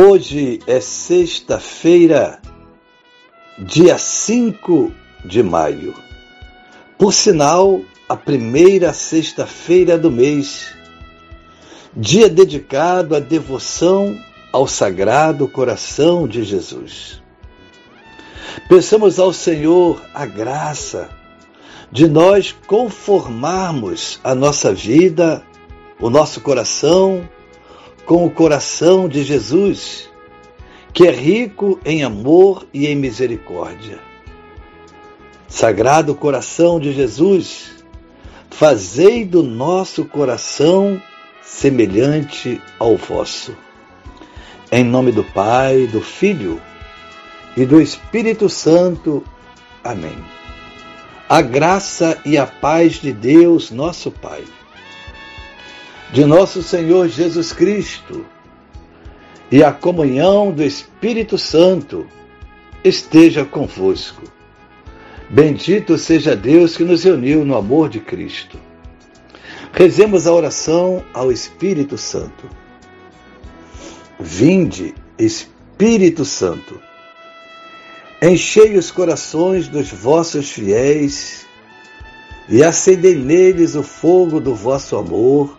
Hoje é sexta-feira, dia 5 de maio. Por sinal, a primeira sexta-feira do mês, dia dedicado à devoção ao Sagrado Coração de Jesus. Peçamos ao Senhor a graça de nós conformarmos a nossa vida, o nosso coração, com o coração de Jesus, que é rico em amor e em misericórdia. Sagrado coração de Jesus, fazei do nosso coração semelhante ao vosso. Em nome do Pai, do Filho e do Espírito Santo. Amém. A graça e a paz de Deus, nosso Pai de nosso Senhor Jesus Cristo e a comunhão do Espírito Santo esteja convosco. Bendito seja Deus que nos uniu no amor de Cristo. Rezemos a oração ao Espírito Santo. Vinde, Espírito Santo, enchei os corações dos vossos fiéis e acendei neles o fogo do vosso amor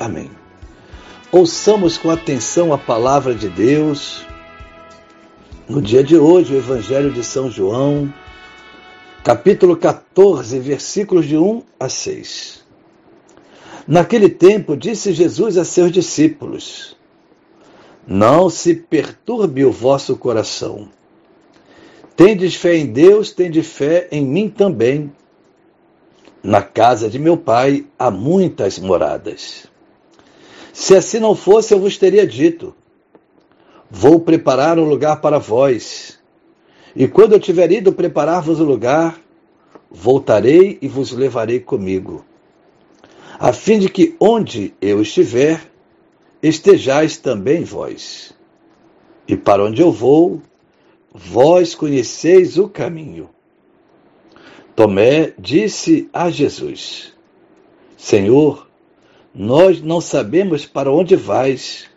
Amém. Ouçamos com atenção a palavra de Deus. No dia de hoje, o Evangelho de São João, capítulo 14, versículos de 1 a 6. Naquele tempo, disse Jesus a seus discípulos: Não se perturbe o vosso coração. Tendes fé em Deus, tendes fé em mim também. Na casa de meu pai há muitas moradas. Se assim não fosse, eu vos teria dito: Vou preparar um lugar para vós. E quando eu tiver ido preparar-vos o lugar, voltarei e vos levarei comigo, a fim de que onde eu estiver, estejais também vós. E para onde eu vou, vós conheceis o caminho. Tomé disse a Jesus: Senhor, nós não sabemos para onde vais.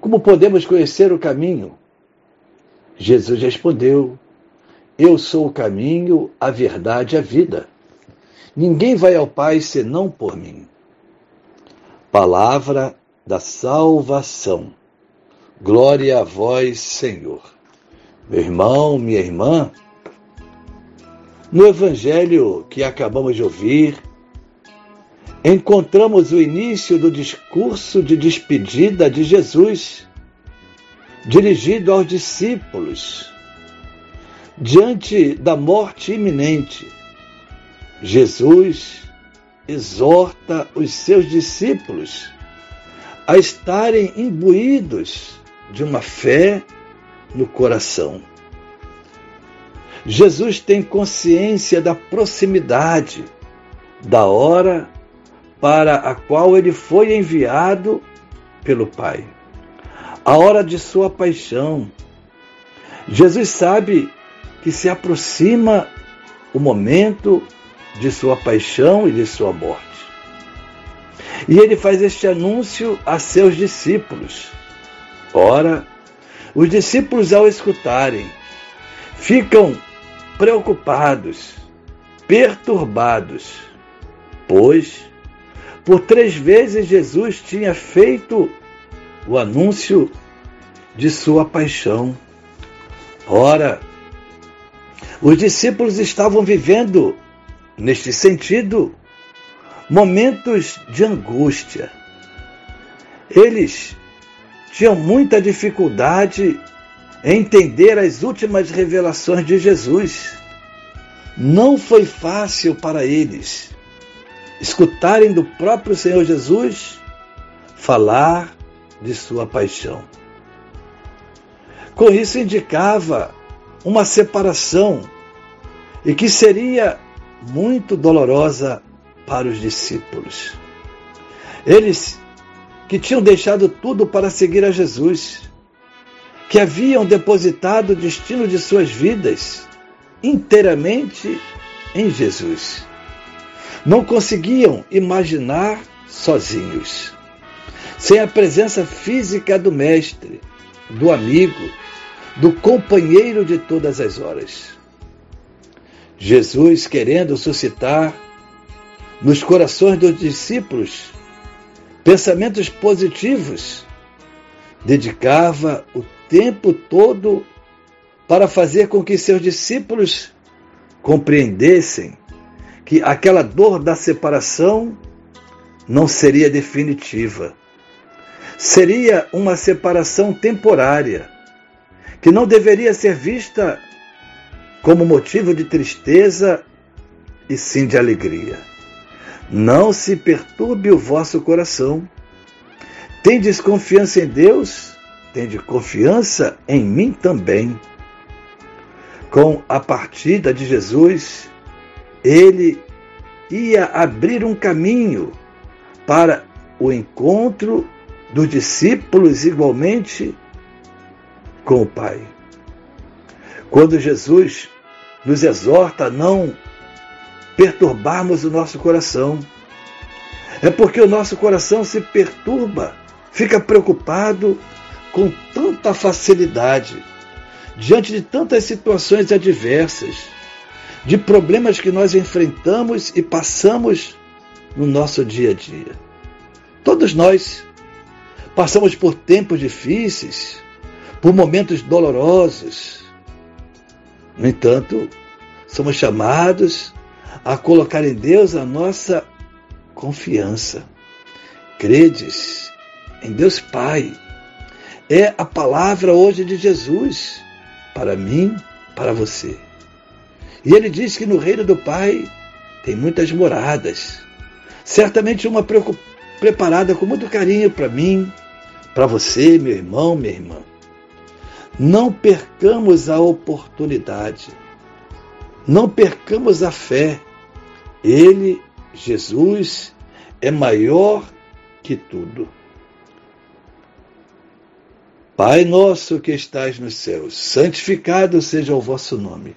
Como podemos conhecer o caminho? Jesus respondeu: Eu sou o caminho, a verdade e a vida. Ninguém vai ao Pai senão por mim. Palavra da salvação. Glória a vós, Senhor. Meu irmão, minha irmã, no evangelho que acabamos de ouvir, encontramos o início do discurso de despedida de Jesus, dirigido aos discípulos. Diante da morte iminente, Jesus exorta os seus discípulos a estarem imbuídos de uma fé no coração. Jesus tem consciência da proximidade, da hora para a qual ele foi enviado pelo Pai. A hora de sua paixão. Jesus sabe que se aproxima o momento de sua paixão e de sua morte. E ele faz este anúncio a seus discípulos. Ora, os discípulos, ao escutarem, ficam preocupados, perturbados, pois por três vezes Jesus tinha feito o anúncio de sua paixão. Ora, os discípulos estavam vivendo, neste sentido, momentos de angústia. Eles tinham muita dificuldade em entender as últimas revelações de Jesus. Não foi fácil para eles escutarem do próprio Senhor Jesus falar de sua paixão. Com isso indicava uma separação e que seria muito dolorosa para os discípulos. Eles que tinham deixado tudo para seguir a Jesus, que haviam depositado o destino de suas vidas inteiramente em Jesus. Não conseguiam imaginar sozinhos, sem a presença física do Mestre, do amigo, do companheiro de todas as horas. Jesus, querendo suscitar nos corações dos discípulos pensamentos positivos, dedicava o tempo todo para fazer com que seus discípulos compreendessem que aquela dor da separação não seria definitiva. Seria uma separação temporária, que não deveria ser vista como motivo de tristeza e sim de alegria. Não se perturbe o vosso coração. Tem desconfiança em Deus? Tende confiança em mim também. Com a partida de Jesus, ele ia abrir um caminho para o encontro dos discípulos igualmente com o Pai. Quando Jesus nos exorta a não perturbarmos o nosso coração, é porque o nosso coração se perturba, fica preocupado com tanta facilidade diante de tantas situações adversas, de problemas que nós enfrentamos e passamos no nosso dia a dia. Todos nós passamos por tempos difíceis, por momentos dolorosos, no entanto, somos chamados a colocar em Deus a nossa confiança. Credes em Deus Pai. É a palavra hoje de Jesus para mim, para você. E ele diz que no reino do Pai tem muitas moradas. Certamente uma preparada com muito carinho para mim, para você, meu irmão, minha irmã. Não percamos a oportunidade. Não percamos a fé. Ele, Jesus, é maior que tudo. Pai nosso que estais nos céus, santificado seja o vosso nome.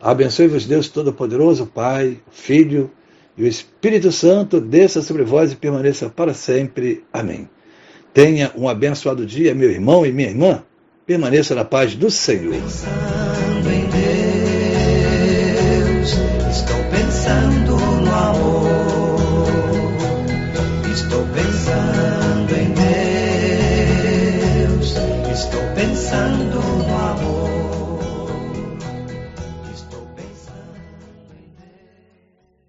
Abençoe-vos, Deus Todo-Poderoso, Pai, Filho e o Espírito Santo, desça sobre vós e permaneça para sempre. Amém. Tenha um abençoado dia, meu irmão e minha irmã. Permaneça na paz do Senhor.